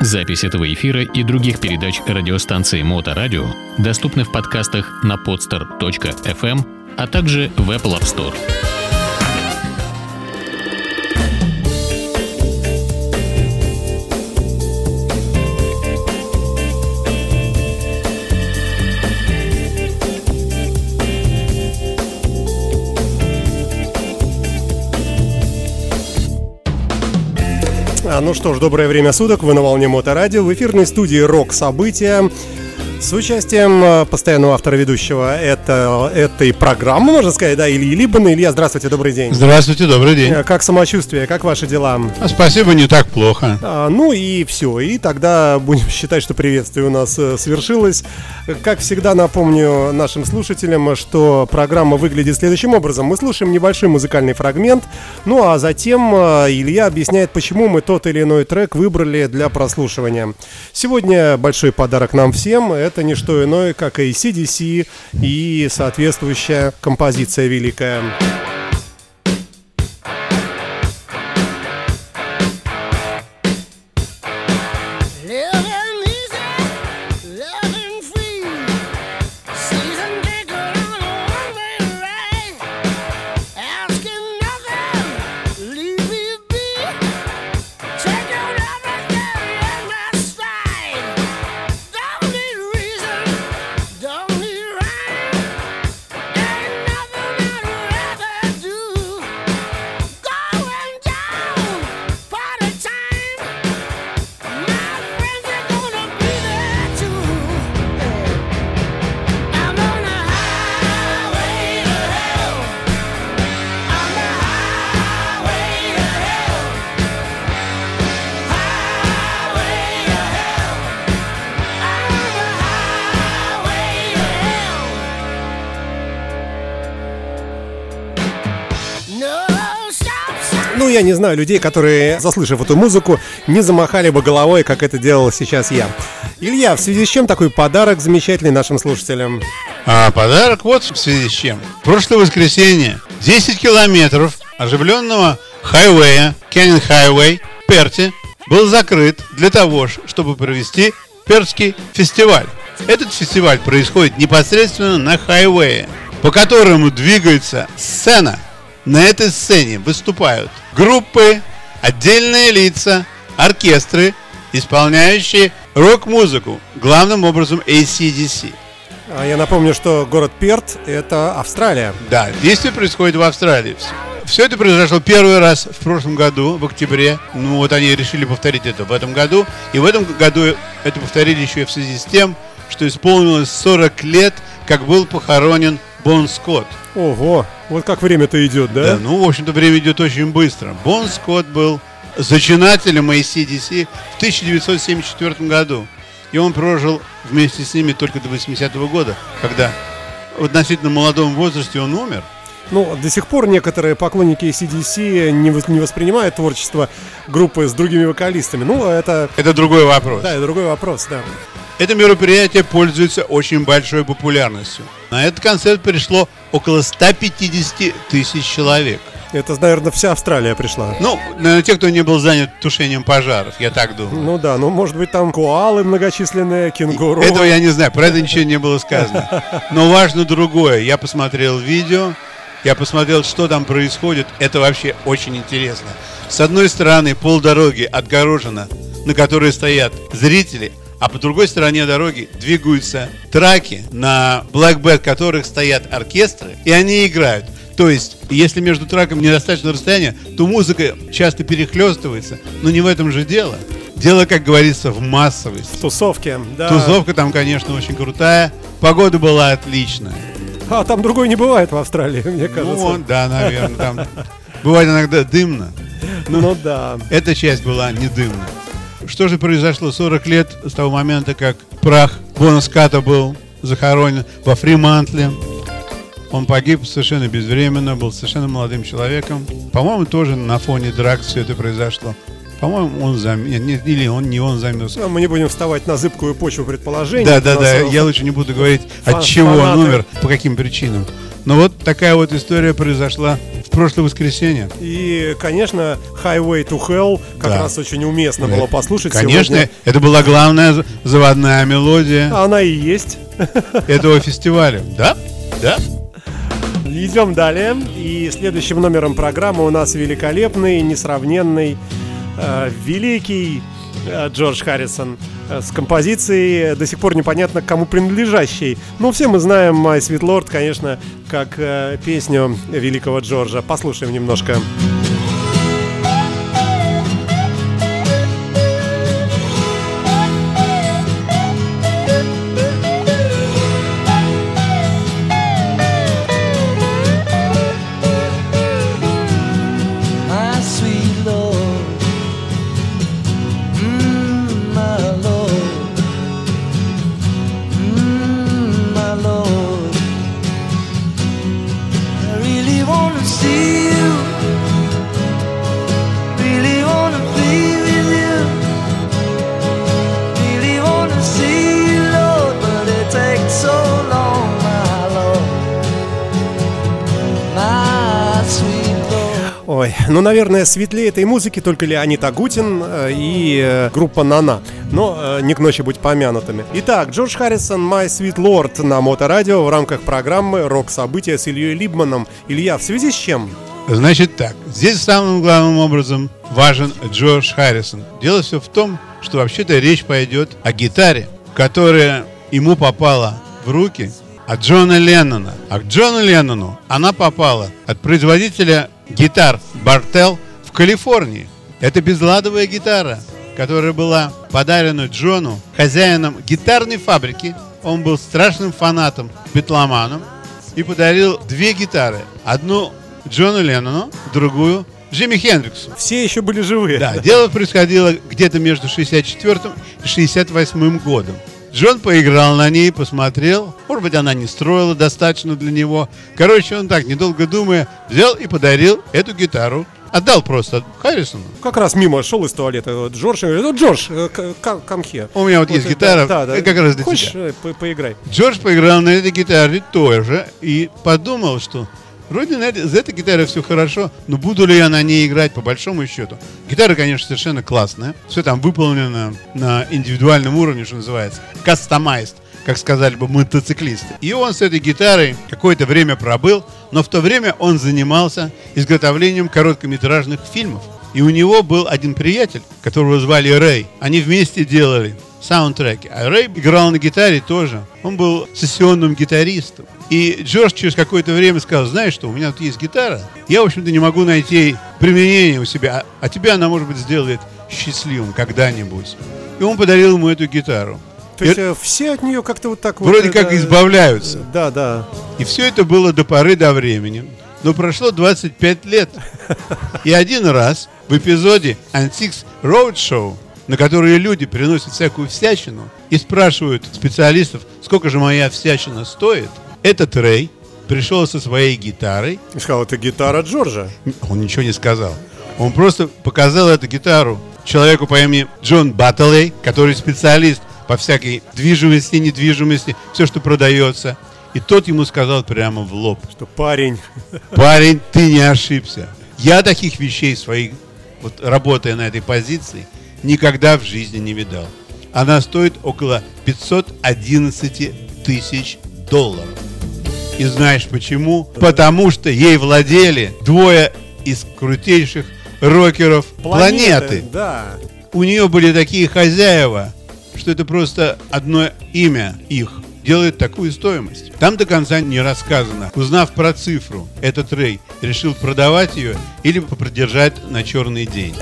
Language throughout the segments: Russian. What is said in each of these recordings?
Запись этого эфира и других передач радиостанции Моторадио доступны в подкастах на podster.fm, а также в Apple App Store. Ну что ж, доброе время суток, вы на волне Моторадио, в эфирной студии «Рок-события». С участием э, постоянного автора ведущего это, этой программы, можно сказать, да, Ильи Либана. Илья, здравствуйте, добрый день. Здравствуйте, добрый день. Э, как самочувствие, как ваши дела? А, спасибо, не так плохо. А, ну и все, и тогда будем считать, что приветствие у нас э, свершилось. Как всегда напомню нашим слушателям, что программа выглядит следующим образом. Мы слушаем небольшой музыкальный фрагмент, ну а затем Илья объясняет, почему мы тот или иной трек выбрали для прослушивания. Сегодня большой подарок нам всем – это не что иное, как ACDC и соответствующая композиция великая. Я не знаю людей, которые, заслышав эту музыку, не замахали бы головой, как это делал сейчас я. Илья, в связи с чем такой подарок замечательный нашим слушателям? А подарок вот в связи с чем. Прошлое воскресенье 10 километров оживленного хайвея, Canyon Highway, Перти, был закрыт для того, чтобы провести Пертский фестиваль. Этот фестиваль происходит непосредственно на хайвее, по которому двигается сцена – на этой сцене выступают группы, отдельные лица, оркестры, исполняющие рок-музыку, главным образом ACDC. А я напомню, что город Перт – это Австралия. Да, действие происходит в Австралии. Все это произошло первый раз в прошлом году, в октябре. Ну вот они решили повторить это в этом году. И в этом году это повторили еще и в связи с тем, что исполнилось 40 лет, как был похоронен Бон Скотт. Ого, вот как время-то идет, да? Да, ну, в общем-то, время идет очень быстро. Бон Скотт был зачинателем ACDC в 1974 году. И он прожил вместе с ними только до 80-го года, когда в относительно молодом возрасте он умер. Ну, до сих пор некоторые поклонники CDC не, не воспринимают творчество группы с другими вокалистами. Ну, это... Это другой вопрос. Да, это другой вопрос, да. Это мероприятие пользуется очень большой популярностью. На этот концерт пришло около 150 тысяч человек. Это, наверное, вся Австралия пришла. Ну, наверное, те, кто не был занят тушением пожаров, я так думаю. Ну да, ну может быть там коалы многочисленные, кенгуру. Этого я не знаю, про это ничего не было сказано. Но важно другое. Я посмотрел видео, я посмотрел, что там происходит. Это вообще очень интересно. С одной стороны, полдороги отгорожено, на которой стоят зрители, а по другой стороне дороги двигаются траки, на Blackbird которых стоят оркестры, и они играют. То есть, если между траком недостаточно расстояния, то музыка часто перехлестывается, но не в этом же дело. Дело, как говорится, в массовости. В тусовке, да. Тусовка там, конечно, очень крутая. Погода была отличная. А там другой не бывает в Австралии, мне кажется. Ну, да, наверное, там бывает иногда дымно. Ну да. Эта часть была не дымная. Что же произошло 40 лет с того момента, как прах Бона Ската был захоронен во Фримантле? Он погиб совершенно безвременно, был совершенно молодым человеком. По-моему, тоже на фоне драк все это произошло. По-моему, он замерз. Нет, или он не он замерз. Ну, мы не будем вставать на зыбкую почву предположений. Да, да, да. Я лучше не буду говорить, от чего он умер, по каким причинам. Но вот такая вот история произошла в прошлое воскресенье. И, конечно, Highway to Hell как Да. раз очень уместно было послушать Конечно, сегодня. это была главная заводная мелодия Она и есть. этого фестиваля. Да? Да? Идем далее. И следующим номером программы у нас великолепный, несравненный, э, великий Джордж Харрисон э, с композицией до сих пор непонятно кому принадлежащей. Ну, все мы знаем My Sweet Lord, конечно, как э, песню великого Джорджа. Послушаем немножко. my Ой, ну, наверное, светлее этой музыки только Леонид Агутин э, и э, группа Нана. Но э, не к ночи быть помянутыми. Итак, Джордж Харрисон, My Sweet Lord на Моторадио в рамках программы «Рок-события» с Ильей Либманом. Илья, в связи с чем? Значит так, здесь самым главным образом важен Джордж Харрисон. Дело все в том, что вообще-то речь пойдет о гитаре, которая ему попала в руки от Джона Леннона. А к Джону Леннону она попала от производителя гитар Бартел в Калифорнии. Это безладовая гитара, которая была подарена Джону хозяином гитарной фабрики. Он был страшным фанатом, битломаном и подарил две гитары. Одну Джону Леннону, другую Джимми Хендриксу. Все еще были живы. Да, дело происходило где-то между 64 и 68 годом. Джон поиграл на ней, посмотрел. Может быть, она не строила достаточно для него. Короче, он так, недолго думая, взял и подарил эту гитару. Отдал просто Харрисону. Как раз мимо шел из туалета вот Джордж и говорит, ну, Джордж, э, к- к- come here». У меня вот есть это- гитара, да, да. э, как раз для Хочешь, тебя. э, по- поиграй? Джордж поиграл на этой гитаре тоже и подумал, что вроде на этой, за этой гитарой все хорошо, но буду ли я на ней играть по большому счету? Гитара, конечно, совершенно классная. Все там выполнено на индивидуальном уровне, что называется. Customized, как сказали бы мотоциклисты. И он с этой гитарой какое-то время пробыл, но в то время он занимался изготовлением короткометражных фильмов. И у него был один приятель, которого звали Рэй. Они вместе делали саундтреки. А Рэй играл на гитаре тоже. Он был сессионным гитаристом. И Джордж через какое-то время сказал, знаешь что, у меня тут есть гитара, я, в общем-то, не могу найти применение у себя, а тебя она, может быть, сделает счастливым когда-нибудь. И он подарил ему эту гитару. То есть И э, все от нее как-то вот так вот... вроде это- как избавляются. Да, да. И все это было до поры до времени. Но прошло 25 лет. И один раз в эпизоде Antiques Roadshow, на которые люди приносят всякую всячину и спрашивают специалистов, сколько же моя всячина стоит, этот Рэй пришел со своей гитарой. И сказал, это гитара Джорджа. Он ничего не сказал. Он просто показал эту гитару человеку по имени Джон Баттлей, который специалист по всякой движимости, недвижимости, все, что продается. И тот ему сказал прямо в лоб. Что парень... Парень, ты не ошибся. Я таких вещей своих, вот работая на этой позиции, никогда в жизни не видал. Она стоит около 511 тысяч долларов. И знаешь почему? Потому что ей владели двое из крутейших рокеров планеты. Да. У нее были такие хозяева, что это просто одно имя их делает такую стоимость. Там до конца не рассказано. Узнав про цифру, этот Рэй решил продавать ее или попридержать на черный день.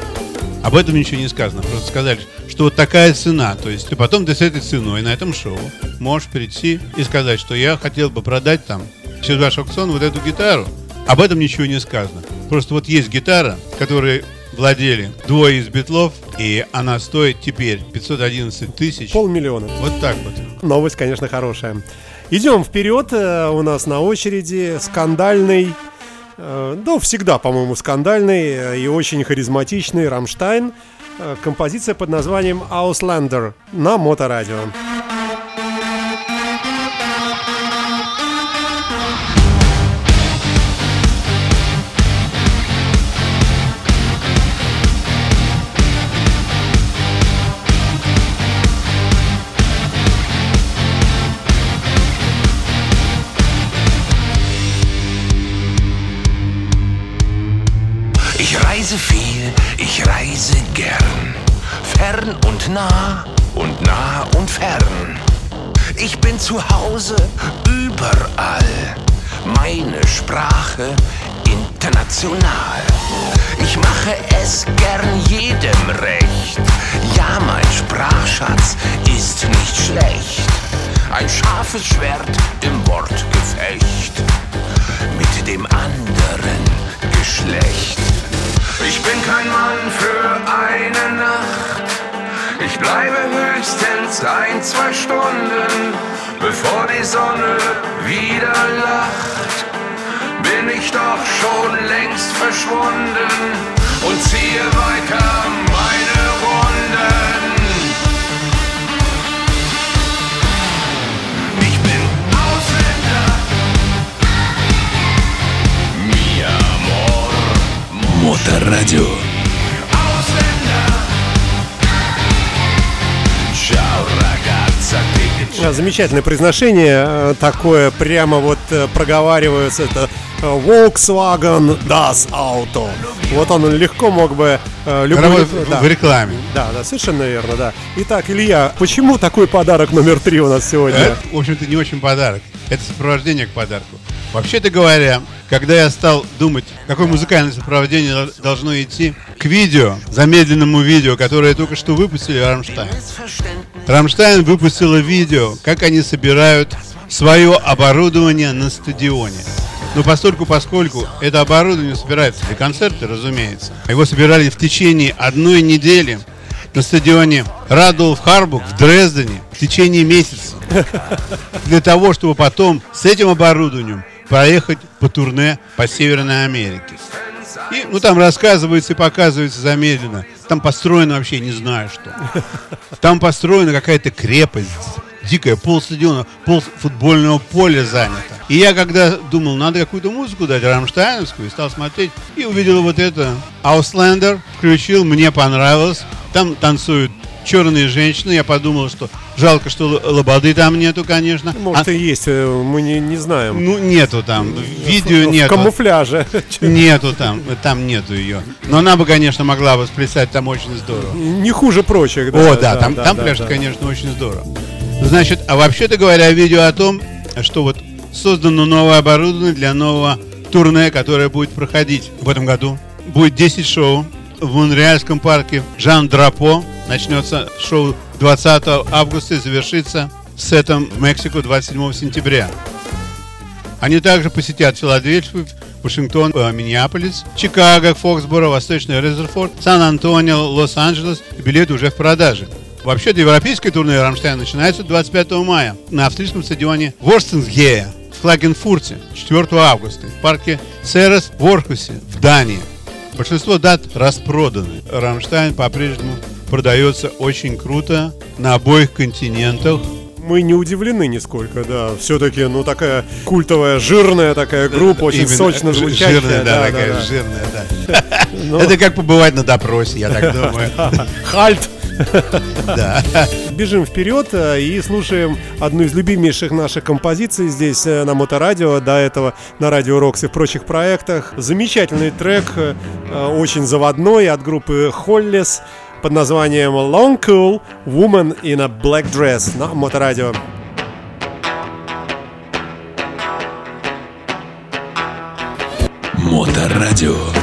Об этом ничего не сказано. Просто сказали, что вот такая цена. То есть ты потом ты с этой ценой на этом шоу можешь прийти и сказать, что я хотел бы продать там через ваш аукцион вот эту гитару. Об этом ничего не сказано. Просто вот есть гитара, которой владели двое из битлов, и она стоит теперь 511 тысяч. Полмиллиона. Вот так вот. Новость, конечно, хорошая. Идем вперед. э, У нас на очереди скандальный, ну, всегда, по-моему, скандальный э, и очень харизматичный Рамштайн. Э, Композиция под названием Auslander на Моторадио. reise viel, ich reise gern. Fern und nah und nah und fern. Ich bin zu Hause überall. Meine Sprache international. Ich mache es gern jedem recht. Ja, mein Sprachschatz ist nicht schlecht. Ein scharfes Schwert im Wortgefecht mit dem anderen Geschlecht. Ich bin kein Mann für eine Nacht. Ich bleibe höchstens ein, zwei Stunden, bevor die Sonne wieder lacht. Bin ich doch schon längst verschwunden und ziehe weiter meine Runden. Моторадио. А, Замечательное произношение, э, такое прямо вот э, проговаривается, это э, Volkswagen Das Auto. Вот он легко мог бы э, любой... Работает да. в рекламе. Да, да, совершенно верно, да. Итак, Илья, почему такой подарок номер три у нас сегодня? Это, в общем-то, не очень подарок. Это сопровождение к подарку. Вообще-то говоря, когда я стал думать, какое музыкальное сопровождение дол- должно идти к видео, замедленному видео, которое только что выпустили Рамштайн. Рамштайн выпустила видео, как они собирают свое оборудование на стадионе. Но постольку, поскольку это оборудование собирается для концерта, разумеется, его собирали в течение одной недели на стадионе Рудольф Харбиг в Дрездене в течение месяца. Для того, чтобы потом с этим оборудованием проехать по турне по Северной Америке. И, ну, там рассказывается и показывается замедленно. Там построено вообще не знаю что. Там построена какая-то крепость дикая, пол стадиона, пол футбольного поля занято. И я когда думал, надо какую-то музыку дать, рамштайновскую, и стал смотреть, и увидел вот это. Ауслендер включил, мне понравилось. Там танцуют черные женщины. Я подумал, что жалко, что лободы там нету, конечно. Может А- и есть, э, мы не, не знаем. ну, нету там. Видео В нету. камуфляже. Нету там, там нету ее. Но она бы, конечно, могла бы сплясать там очень здорово. Не хуже прочих, да. О, да, там, там да, пляшет, да. конечно, очень здорово. Значит, а вообще-то говоря, видео о том, что вот создано новое оборудование для нового турне, которое будет проходить в этом году. Будет 10 шоу в Монреальском парке Жан Драпо. Начнется шоу 20 августа и завершится сетом в Мексику 27 сентября. Они также посетят Филадельфию, Вашингтон, э, Миннеаполис, Чикаго, Фоксборо, Восточный Резерфорд, Сан-Антонио, Лос-Анджелес. Билеты уже в продаже. Вообще-то европейское турне Рамштайн начинается 25 мая на австрийском стадионе Вёртерзее в Клагенфурте 4 августа в парке Церес в Орхусе в Дании. Большинство дат распроданы. Рамштайн по-прежнему продается очень круто на обоих континентах. Мы не удивлены нисколько, да. Все-таки, ну, такая культовая, жирная такая группа, очень Именно, сочно звучащая. Жирная, да, такая да. жирная, да. Ну, Это как побывать на допросе, я так думаю. Halt! Да. Бежим вперед э, и слушаем одну из любимейших наших композиций здесь э, на Моторадио, до этого на Радио Рокс и в прочих проектах. Замечательный трек, э, очень заводной от группы Hollis под названием Long Cool Woman in a Black Dress на Моторадио. Моторадио.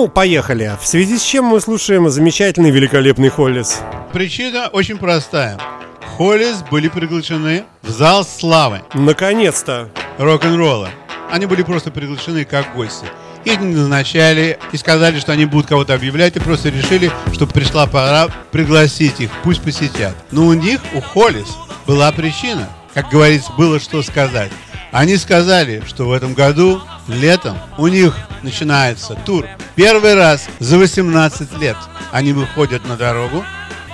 Ну, поехали. В связи с чем мы слушаем замечательный, великолепный Холлис? Причина очень простая. Холлис были приглашены в зал славы Наконец-то. рок-н-ролла. Они были просто приглашены как гости. Их не назначали и сказали, что они будут кого-то объявлять, и просто решили, что пришла пора пригласить их, пусть посетят. Но у них, у Холлис, была причина. Как говорится, было что сказать. Они сказали, что в этом году, летом, у них начинается тур. Первый раз за 18 лет они выходят на дорогу.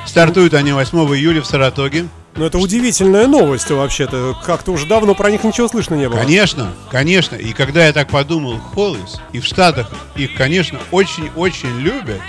Стартуют они 8 июля в Саратоге. Ну, это удивительная новость, вообще-то. Как-то уже давно про них ничего слышно не было. Конечно, конечно. И когда я так подумал, Холлис, и в Штатах их, конечно, очень-очень любят.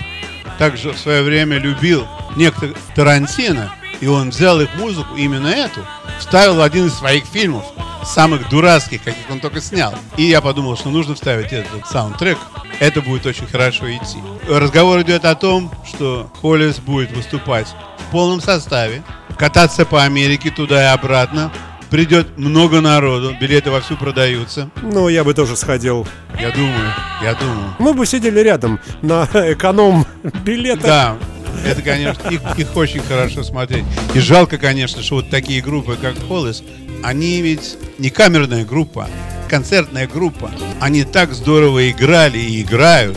Также в свое время любил некто Тарантино, и он взял их музыку, именно эту, вставил в один из своих фильмов, самых дурацких, каких он только снял. И я подумал, что нужно вставить этот саундтрек. Это будет очень хорошо идти. Разговор идет о том, что Холлис будет выступать в полном составе, кататься по Америке туда и обратно. Придет много народу, билеты вовсю продаются. Ну, я бы тоже сходил. Я думаю, я думаю. Мы бы сидели рядом на эконом билетах. Да, это, конечно, их, их очень хорошо смотреть. И жалко, конечно, что вот такие группы, как Холлис, они ведь не камерная группа, концертная группа. Они так здорово играли и играют.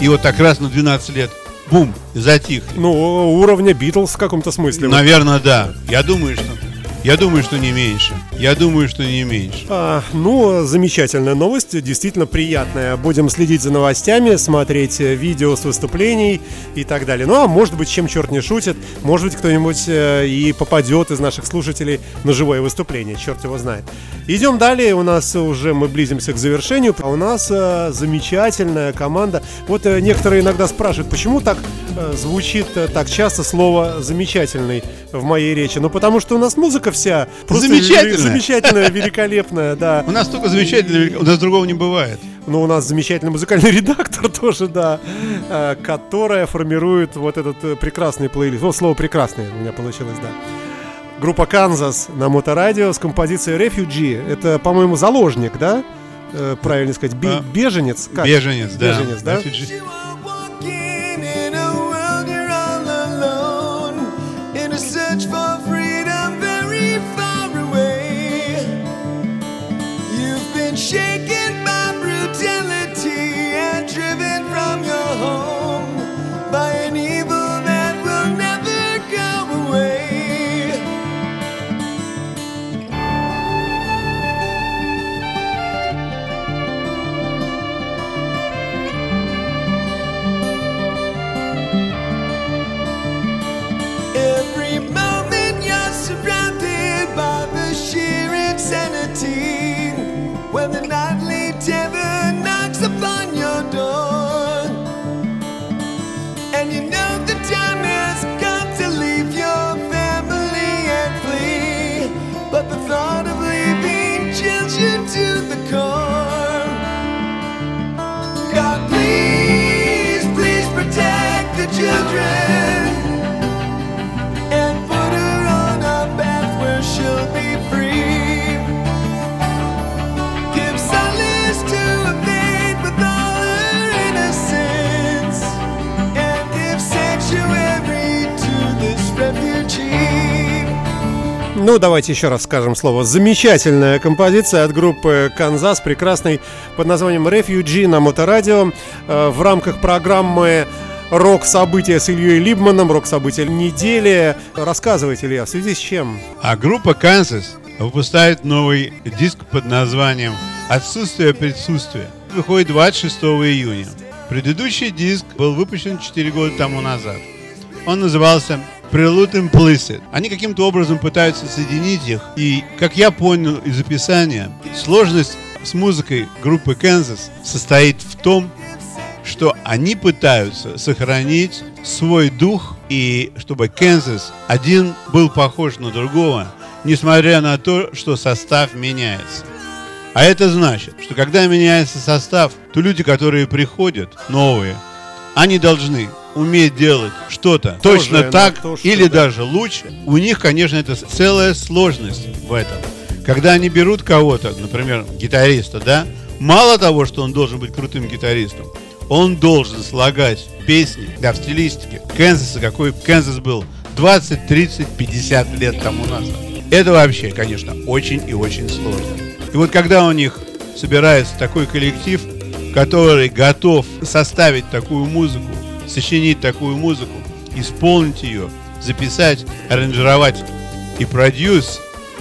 И вот так раз на 12 лет, бум, и затихли. Ну, уровня Битлз в каком-то смысле. Наверное, да. Я думаю, что... Я думаю, что не меньше. Я думаю, что не меньше. А, ну, замечательная новость, действительно приятная. Будем следить за новостями, смотреть э, видео с выступлений и так далее. Ну, а может быть, чем черт не шутит, может быть, кто-нибудь э, и попадет из наших слушателей на живое выступление, черт его знает. Идем далее, у нас уже мы близимся к завершению, а у нас э, замечательная команда. Вот э, некоторые иногда спрашивают, почему так э, звучит э, так часто слово «замечательный» в моей речи. Ну, потому что у нас музыка вся просто Замечательная. Замечательная, великолепная, да. У нас только замечательно, у нас другого не бывает. Ну, у нас замечательный музыкальный редактор тоже, да, э, которая формирует вот этот э, прекрасный плейлист. Вот слово «прекрасный» у меня получилось, да. Группа «Канзас» на Моторадио с композицией «Refugee». Это, по-моему, заложник, да? Э, Правильно сказать, А, беженец. Как? Беженец, да. Беженец, да? Refugee. Ну, давайте еще раз скажем слово. Замечательная композиция от группы «Канзас», прекрасный, под названием «Refugee» на Моторадио. Э, В рамках программы «Рок-события» с Ильей Либманом, «Рок-события недели». Рассказывайте, Илья, в связи с чем? А группа Kansas выпускает новый диск под названием «Отсутствие присутствия». Выходит 26 июня. Предыдущий диск был выпущен 4 года тому назад. Он назывался Prelude Implicit. Они каким-то образом пытаются соединить их. И, как я понял из описания, сложность с музыкой группы Kansas состоит в том, что они пытаются сохранить свой дух и чтобы Кэнзас один был похож на другого, несмотря на то, что состав меняется. А это значит, что когда меняется состав, то люди, которые приходят, новые, они должны уметь делать что-то точно так то, что или да. даже лучше. У них, конечно, это целая сложность в этом. Когда они берут кого-то, например, гитариста, да, мало того, что он должен быть крутым гитаристом, он должен слагать песни да, в стилистике Канзаса, какой Канзас был 20, 30, 50 лет тому назад. Это вообще, конечно, очень и очень сложно. И вот когда у них собирается такой коллектив, который готов составить такую музыку, сочинить такую музыку, исполнить ее, записать, аранжировать и продюс,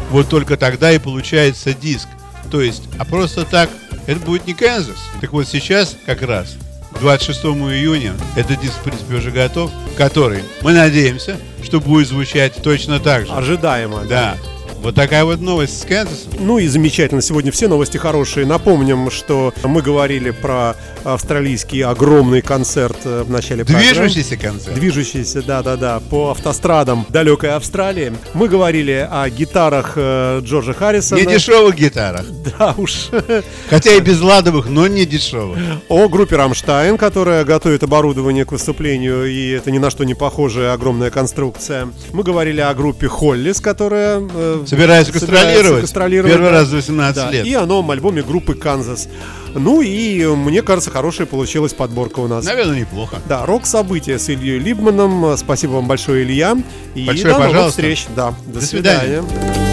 вот только тогда и получается диск. То есть, а просто так, это будет не Канзас. Так вот сейчас как раз 26 июня этот диск, в принципе, уже готов, который, мы надеемся, что будет звучать точно так же. Ожидаемо. Да. Вот такая вот новость с Канзасом. Ну и замечательно, сегодня все новости хорошие. Напомним, что мы говорили про австралийский огромный концерт э, в начале программы. Движущийся концерт. Движущийся, да-да-да, по автострадам далекой Австралии. Мы говорили о гитарах э, Джорджа Харрисона. Не дешевых гитарах. Да уж. Хотя и без ладовых, но не дешевых. О группе Рамштайн, которая готовит оборудование к выступлению, и это ни на что не похожая огромная конструкция. Мы говорили о группе Холлис, которая э, Собирается гастролировать. гастролировать, Первый да. раз за 18 Да, лет. И о новом альбоме группы Канзас. Ну и, мне кажется, хорошая получилась подборка у нас. Наверное, неплохо. Да, рок-события с Ильей Либманом. Спасибо вам большое, Илья. И Большое до новых пожалуйста. встреч. Да, до, До свидания. свидания.